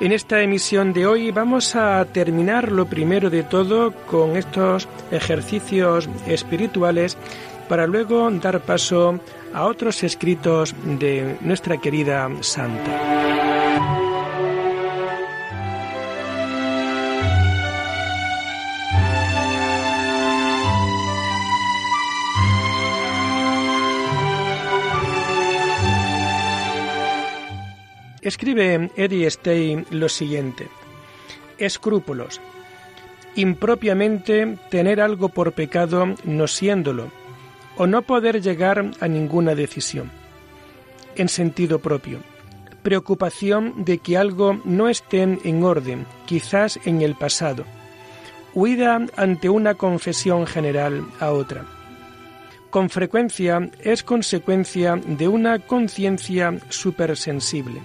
En esta emisión de hoy vamos a terminar lo primero de todo con estos ejercicios espirituales para luego dar paso a otros escritos de nuestra querida Santa. Escribe Eddie Stein lo siguiente. Escrúpulos. Impropiamente tener algo por pecado no siéndolo, o no poder llegar a ninguna decisión. En sentido propio. Preocupación de que algo no esté en orden, quizás en el pasado. Huida ante una confesión general a otra. Con frecuencia es consecuencia de una conciencia supersensible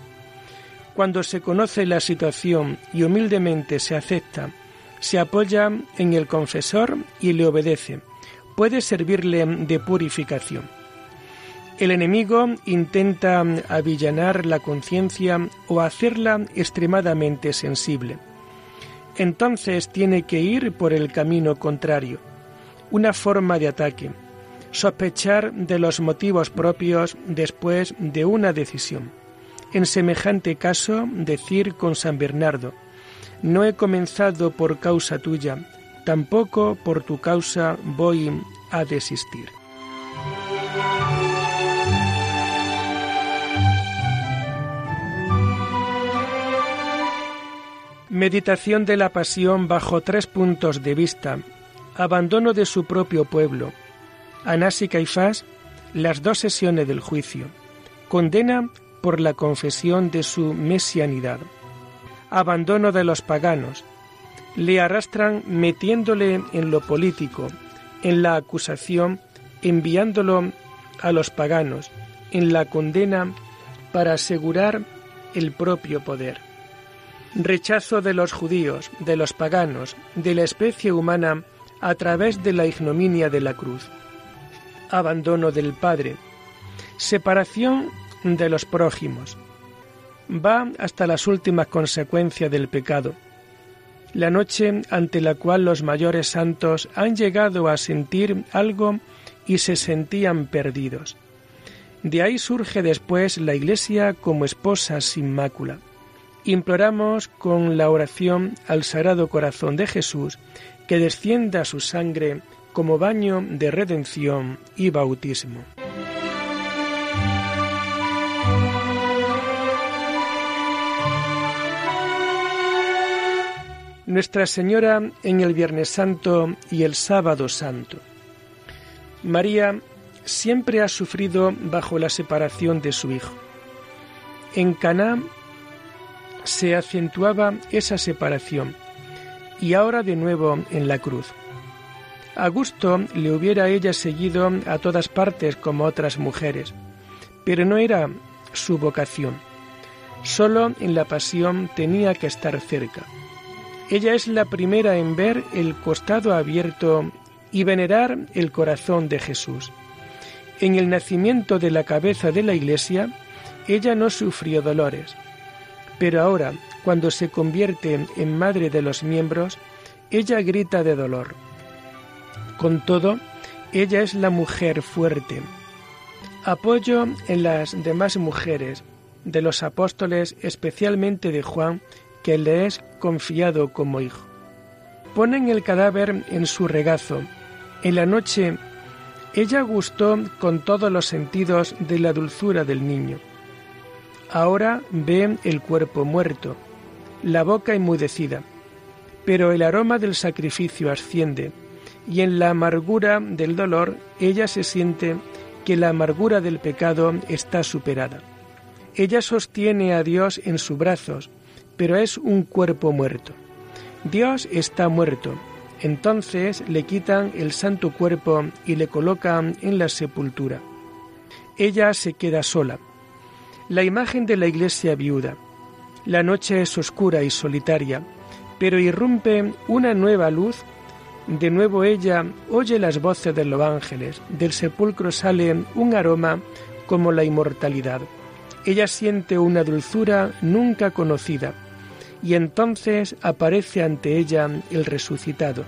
cuando se conoce la situación y humildemente se acepta, se apoya en el confesor y le obedece, puede servirle de purificación. El enemigo intenta avillanar la conciencia o hacerla extremadamente sensible. Entonces tiene que ir por el camino contrario, una forma de ataque, sospechar de los motivos propios después de una decisión. En semejante caso, decir con San Bernardo, no he comenzado por causa tuya, tampoco por tu causa voy a desistir. Meditación de la pasión bajo tres puntos de vista. Abandono de su propio pueblo. Anás y Caifás, las dos sesiones del juicio. Condena por la confesión de su mesianidad. Abandono de los paganos. Le arrastran metiéndole en lo político, en la acusación, enviándolo a los paganos, en la condena para asegurar el propio poder. Rechazo de los judíos, de los paganos, de la especie humana a través de la ignominia de la cruz. Abandono del Padre. Separación de los prójimos. Va hasta las últimas consecuencias del pecado, la noche ante la cual los mayores santos han llegado a sentir algo y se sentían perdidos. De ahí surge después la Iglesia como esposa sin mácula. Imploramos con la oración al Sagrado Corazón de Jesús que descienda su sangre como baño de redención y bautismo. Nuestra Señora en el Viernes Santo y el Sábado Santo. María siempre ha sufrido bajo la separación de su hijo. En Caná se acentuaba esa separación y ahora de nuevo en la cruz. A gusto le hubiera ella seguido a todas partes como otras mujeres, pero no era su vocación. Solo en la pasión tenía que estar cerca ella es la primera en ver el costado abierto y venerar el corazón de Jesús. En el nacimiento de la cabeza de la Iglesia, ella no sufrió dolores, pero ahora, cuando se convierte en madre de los miembros, ella grita de dolor. Con todo, ella es la mujer fuerte. Apoyo en las demás mujeres, de los apóstoles, especialmente de Juan, le es confiado como hijo. Ponen el cadáver en su regazo. En la noche ella gustó con todos los sentidos de la dulzura del niño. Ahora ve el cuerpo muerto, la boca enmudecida, pero el aroma del sacrificio asciende, y en la amargura del dolor ella se siente que la amargura del pecado está superada. Ella sostiene a Dios en sus brazos pero es un cuerpo muerto. Dios está muerto. Entonces le quitan el santo cuerpo y le colocan en la sepultura. Ella se queda sola. La imagen de la iglesia viuda. La noche es oscura y solitaria, pero irrumpe una nueva luz. De nuevo ella oye las voces de los ángeles. Del sepulcro sale un aroma como la inmortalidad. Ella siente una dulzura nunca conocida y entonces aparece ante ella el resucitado.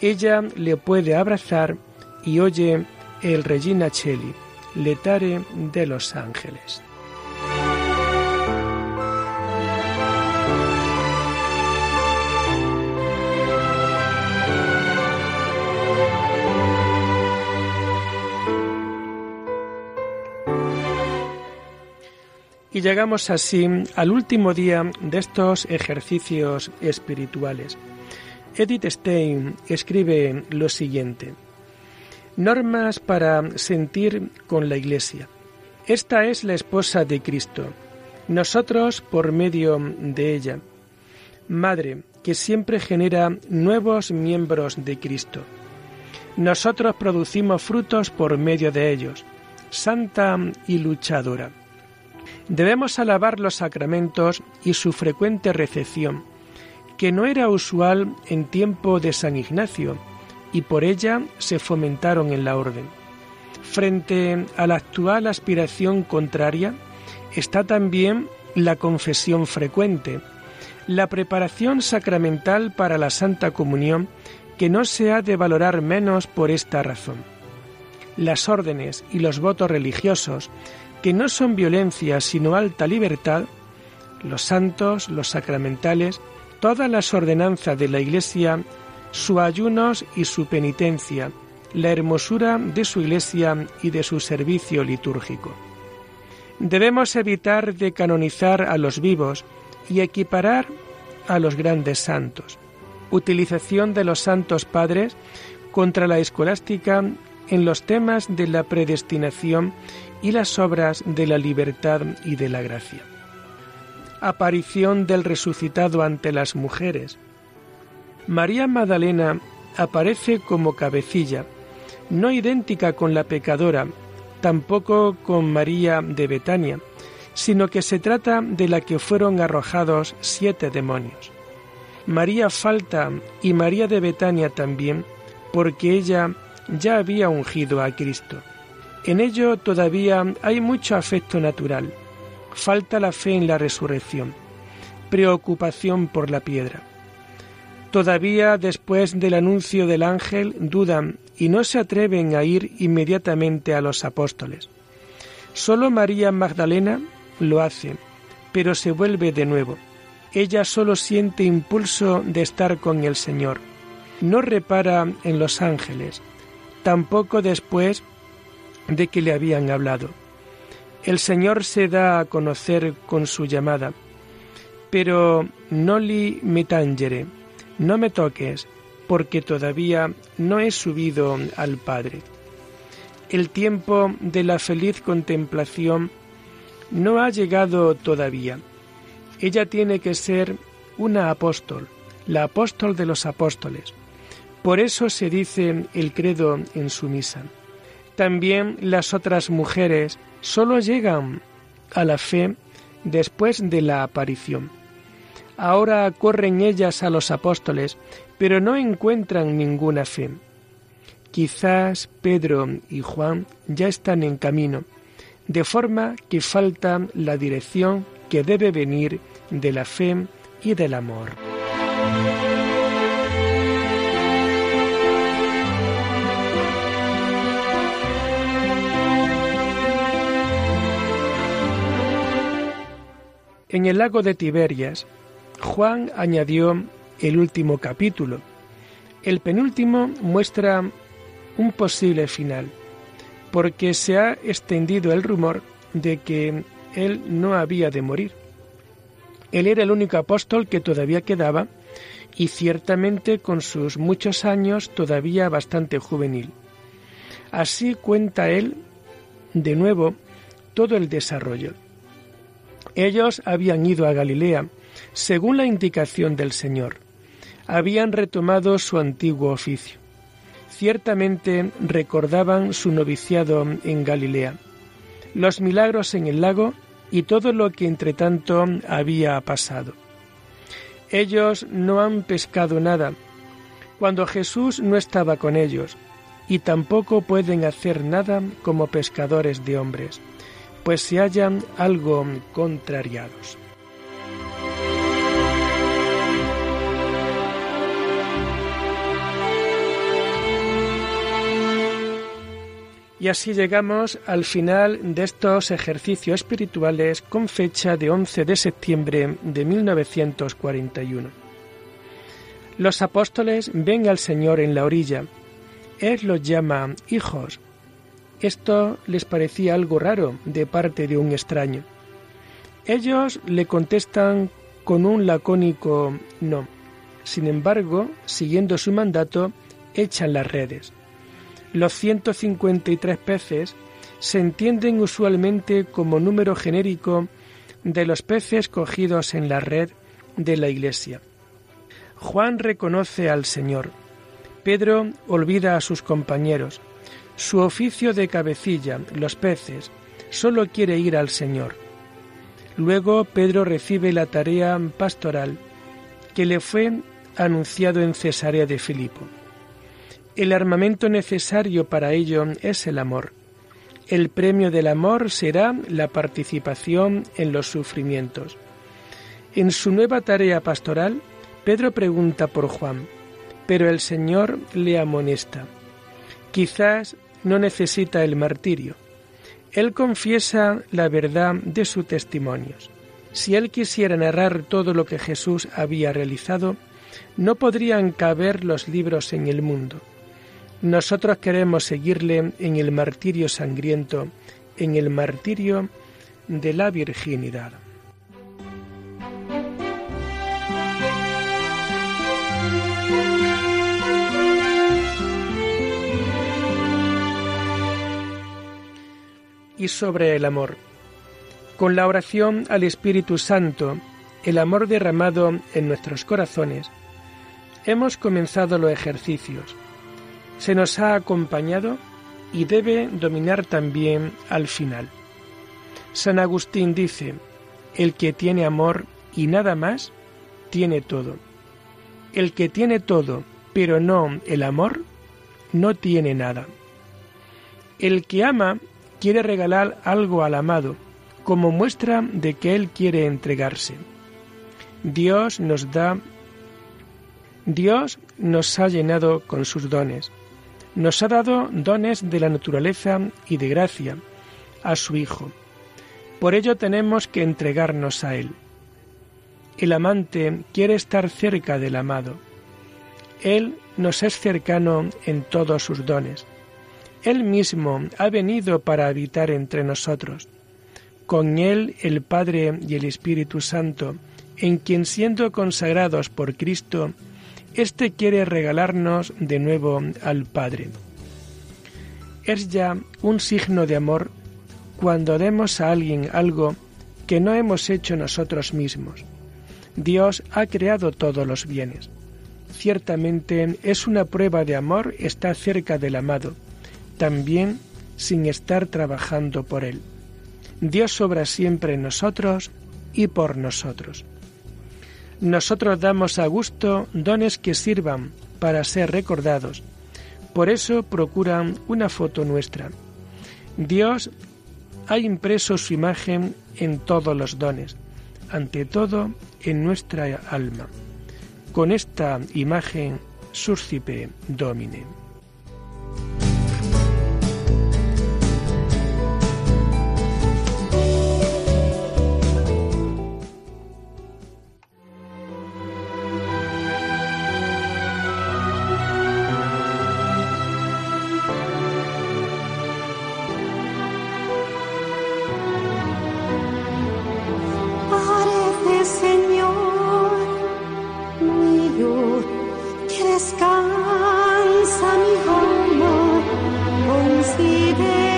Ella le puede abrazar y oye el Regina Cheli, letare de los ángeles. Y llegamos así al último día de estos ejercicios espirituales. Edith Stein escribe lo siguiente. Normas para sentir con la Iglesia. Esta es la esposa de Cristo, nosotros por medio de ella. Madre, que siempre genera nuevos miembros de Cristo. Nosotros producimos frutos por medio de ellos. Santa y luchadora. Debemos alabar los sacramentos y su frecuente recepción, que no era usual en tiempo de San Ignacio, y por ella se fomentaron en la orden. Frente a la actual aspiración contraria está también la confesión frecuente, la preparación sacramental para la Santa Comunión, que no se ha de valorar menos por esta razón. Las órdenes y los votos religiosos que no son violencia sino alta libertad, los santos, los sacramentales, todas las ordenanzas de la Iglesia, su ayunos y su penitencia, la hermosura de su Iglesia y de su servicio litúrgico. Debemos evitar de canonizar a los vivos y equiparar a los grandes santos. Utilización de los santos padres contra la escolástica en los temas de la predestinación y las obras de la libertad y de la gracia. Aparición del resucitado ante las mujeres. María Magdalena aparece como cabecilla, no idéntica con la pecadora, tampoco con María de Betania, sino que se trata de la que fueron arrojados siete demonios. María falta y María de Betania también, porque ella ya había ungido a Cristo. En ello todavía hay mucho afecto natural. Falta la fe en la resurrección, preocupación por la piedra. Todavía después del anuncio del ángel dudan y no se atreven a ir inmediatamente a los apóstoles. Solo María Magdalena lo hace, pero se vuelve de nuevo. Ella solo siente impulso de estar con el Señor. No repara en los ángeles, tampoco después de que le habían hablado. El Señor se da a conocer con su llamada, pero no li me tangere, no me toques, porque todavía no he subido al Padre. El tiempo de la feliz contemplación no ha llegado todavía. Ella tiene que ser una apóstol, la apóstol de los apóstoles. Por eso se dice el credo en su misa. También las otras mujeres solo llegan a la fe después de la aparición. Ahora corren ellas a los apóstoles, pero no encuentran ninguna fe. Quizás Pedro y Juan ya están en camino, de forma que falta la dirección que debe venir de la fe y del amor. En el lago de Tiberias, Juan añadió el último capítulo. El penúltimo muestra un posible final, porque se ha extendido el rumor de que él no había de morir. Él era el único apóstol que todavía quedaba y ciertamente con sus muchos años todavía bastante juvenil. Así cuenta él de nuevo todo el desarrollo. Ellos habían ido a Galilea según la indicación del Señor. Habían retomado su antiguo oficio. Ciertamente recordaban su noviciado en Galilea, los milagros en el lago y todo lo que entre tanto había pasado. Ellos no han pescado nada cuando Jesús no estaba con ellos, y tampoco pueden hacer nada como pescadores de hombres, pues se hallan algo contrariados. Y así llegamos al final de estos ejercicios espirituales con fecha de 11 de septiembre de 1941. Los apóstoles ven al Señor en la orilla. Él los llama hijos. Esto les parecía algo raro de parte de un extraño. Ellos le contestan con un lacónico no. Sin embargo, siguiendo su mandato, echan las redes. Los 153 peces se entienden usualmente como número genérico de los peces cogidos en la red de la Iglesia. Juan reconoce al Señor. Pedro olvida a sus compañeros. Su oficio de cabecilla, los peces, solo quiere ir al Señor. Luego Pedro recibe la tarea pastoral que le fue anunciado en Cesarea de Filipo. El armamento necesario para ello es el amor. El premio del amor será la participación en los sufrimientos. En su nueva tarea pastoral, Pedro pregunta por Juan, pero el Señor le amonesta. Quizás no necesita el martirio. Él confiesa la verdad de sus testimonios. Si él quisiera narrar todo lo que Jesús había realizado, no podrían caber los libros en el mundo. Nosotros queremos seguirle en el martirio sangriento, en el martirio de la virginidad. Y sobre el amor. Con la oración al Espíritu Santo, el amor derramado en nuestros corazones, hemos comenzado los ejercicios se nos ha acompañado y debe dominar también al final. San Agustín dice, el que tiene amor y nada más, tiene todo. El que tiene todo, pero no el amor, no tiene nada. El que ama quiere regalar algo al amado, como muestra de que él quiere entregarse. Dios nos da, Dios nos ha llenado con sus dones nos ha dado dones de la naturaleza y de gracia a su Hijo. Por ello tenemos que entregarnos a Él. El amante quiere estar cerca del amado. Él nos es cercano en todos sus dones. Él mismo ha venido para habitar entre nosotros. Con Él el Padre y el Espíritu Santo, en quien siendo consagrados por Cristo, este quiere regalarnos de nuevo al Padre. Es ya un signo de amor cuando demos a alguien algo que no hemos hecho nosotros mismos. Dios ha creado todos los bienes. Ciertamente es una prueba de amor estar cerca del amado, también sin estar trabajando por él. Dios obra siempre en nosotros y por nosotros nosotros damos a gusto dones que sirvan para ser recordados. Por eso procuran una foto nuestra. Dios ha impreso su imagen en todos los dones, ante todo en nuestra alma. Con esta imagen suscipe domine. descansa mi alma, considera.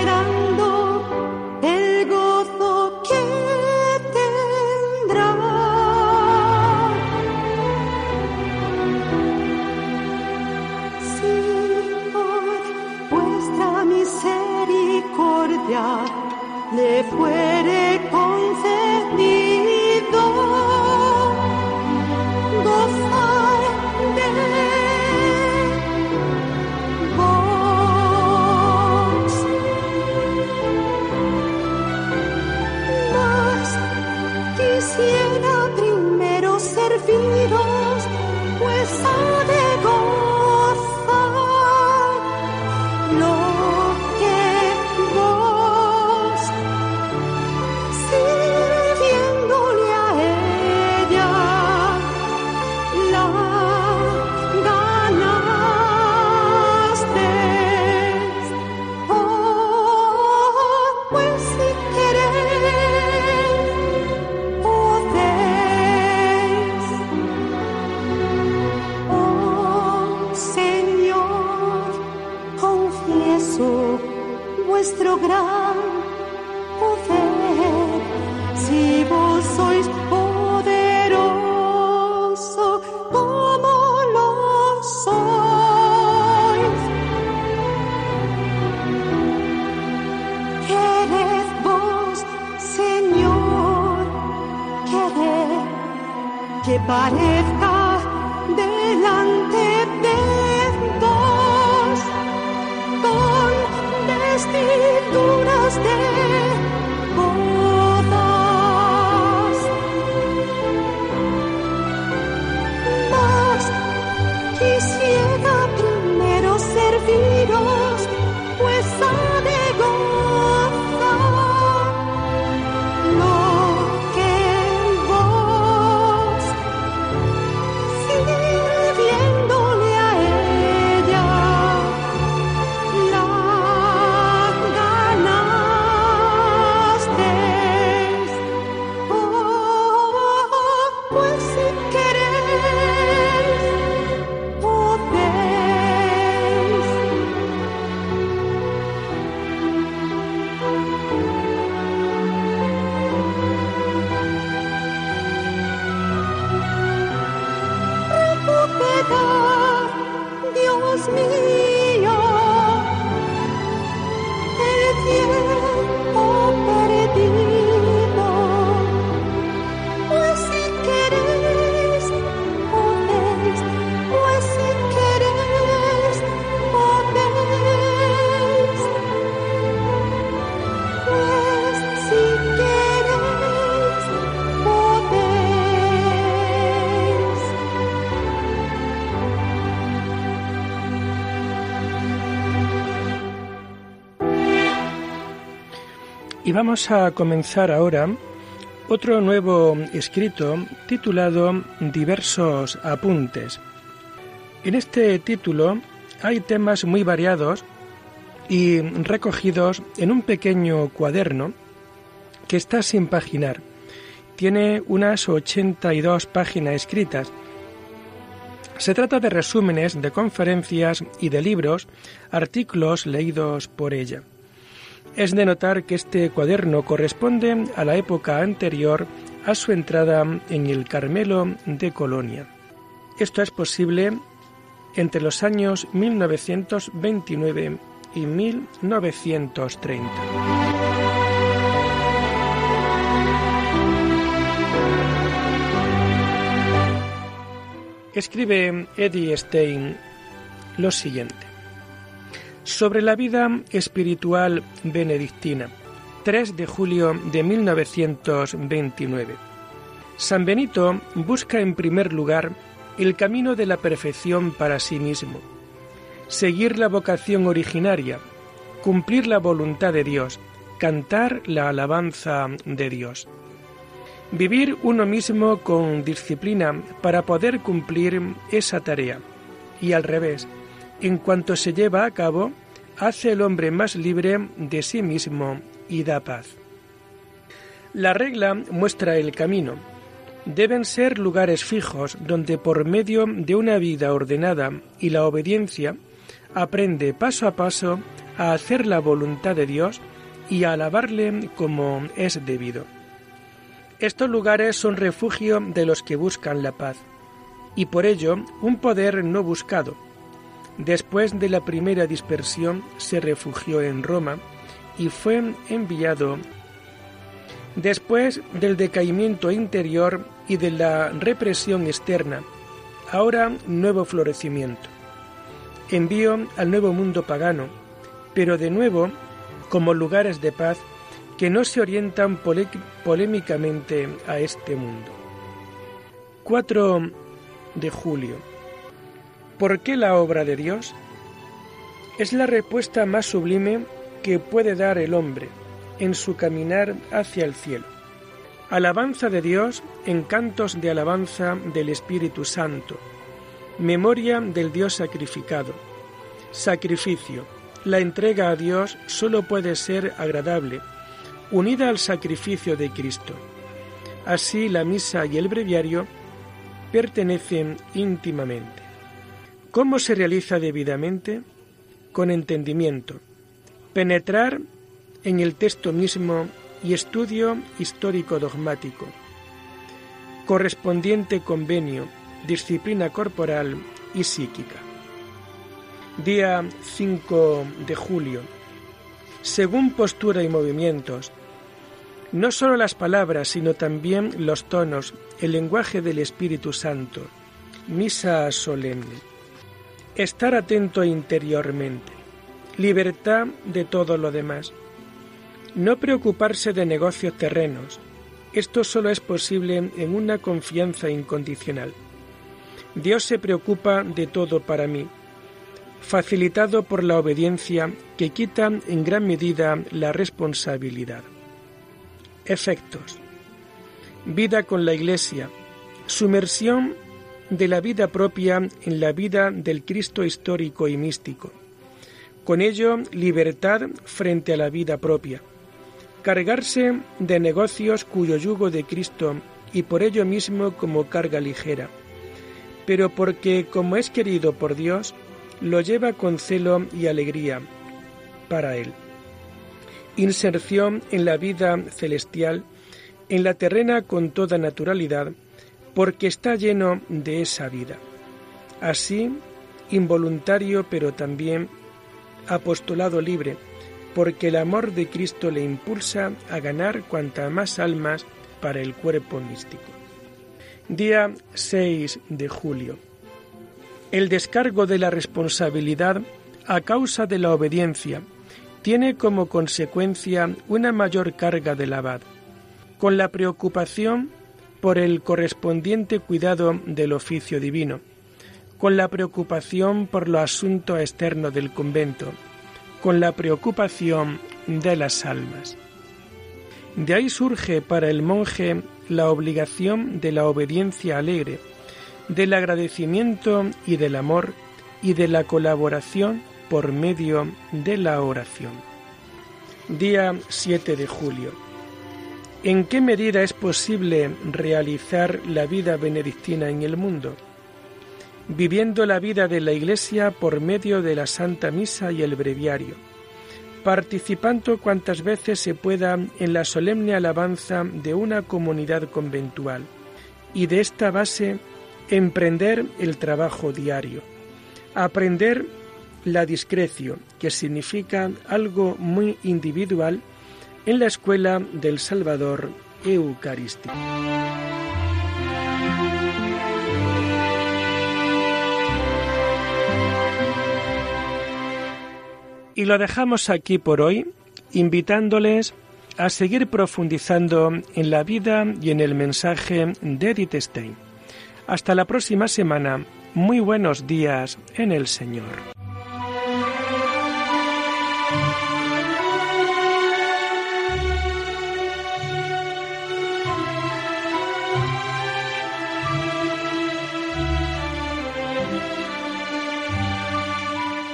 Descansa Y vamos a comenzar ahora otro nuevo escrito titulado Diversos apuntes. En este título hay temas muy variados y recogidos en un pequeño cuaderno que está sin paginar. Tiene unas 82 páginas escritas. Se trata de resúmenes de conferencias y de libros, artículos leídos por ella. Es de notar que este cuaderno corresponde a la época anterior a su entrada en el Carmelo de Colonia. Esto es posible entre los años 1929 y 1930. Escribe Eddie Stein lo siguiente sobre la vida espiritual benedictina, 3 de julio de 1929. San Benito busca en primer lugar el camino de la perfección para sí mismo, seguir la vocación originaria, cumplir la voluntad de Dios, cantar la alabanza de Dios. Vivir uno mismo con disciplina para poder cumplir esa tarea y al revés, en cuanto se lleva a cabo, hace el hombre más libre de sí mismo y da paz. La regla muestra el camino. Deben ser lugares fijos donde por medio de una vida ordenada y la obediencia aprende paso a paso a hacer la voluntad de Dios y a alabarle como es debido. Estos lugares son refugio de los que buscan la paz y por ello un poder no buscado, Después de la primera dispersión se refugió en Roma y fue enviado después del decaimiento interior y de la represión externa, ahora nuevo florecimiento. Envío al nuevo mundo pagano, pero de nuevo como lugares de paz que no se orientan polémicamente a este mundo. 4 de julio. ¿Por qué la obra de Dios? Es la respuesta más sublime que puede dar el hombre en su caminar hacia el cielo. Alabanza de Dios en cantos de alabanza del Espíritu Santo. Memoria del Dios sacrificado. Sacrificio. La entrega a Dios solo puede ser agradable, unida al sacrificio de Cristo. Así la misa y el breviario pertenecen íntimamente. ¿Cómo se realiza debidamente? Con entendimiento. Penetrar en el texto mismo y estudio histórico dogmático. Correspondiente convenio, disciplina corporal y psíquica. Día 5 de julio. Según postura y movimientos, no solo las palabras, sino también los tonos, el lenguaje del Espíritu Santo. Misa solemne. Estar atento interiormente. Libertad de todo lo demás. No preocuparse de negocios terrenos. Esto solo es posible en una confianza incondicional. Dios se preocupa de todo para mí, facilitado por la obediencia que quita en gran medida la responsabilidad. Efectos. Vida con la Iglesia. Sumersión de la vida propia en la vida del Cristo histórico y místico. Con ello, libertad frente a la vida propia. Cargarse de negocios cuyo yugo de Cristo y por ello mismo como carga ligera, pero porque, como es querido por Dios, lo lleva con celo y alegría para Él inserción en la vida celestial, en la terrena con toda naturalidad, porque está lleno de esa vida. Así, involuntario, pero también apostolado libre, porque el amor de Cristo le impulsa a ganar cuanta más almas para el cuerpo místico. Día 6 de julio. El descargo de la responsabilidad a causa de la obediencia tiene como consecuencia una mayor carga del abad, con la preocupación por el correspondiente cuidado del oficio divino, con la preocupación por lo asunto externo del convento, con la preocupación de las almas. De ahí surge para el monje la obligación de la obediencia alegre, del agradecimiento y del amor y de la colaboración por medio de la oración. Día 7 de julio. ¿En qué medida es posible realizar la vida benedictina en el mundo? Viviendo la vida de la Iglesia por medio de la Santa Misa y el Breviario, participando cuantas veces se pueda en la solemne alabanza de una comunidad conventual, y de esta base emprender el trabajo diario, aprender la discreción, que significa algo muy individual en la escuela del Salvador Eucarístico. Y lo dejamos aquí por hoy, invitándoles a seguir profundizando en la vida y en el mensaje de Edith Stein. Hasta la próxima semana. Muy buenos días en el Señor.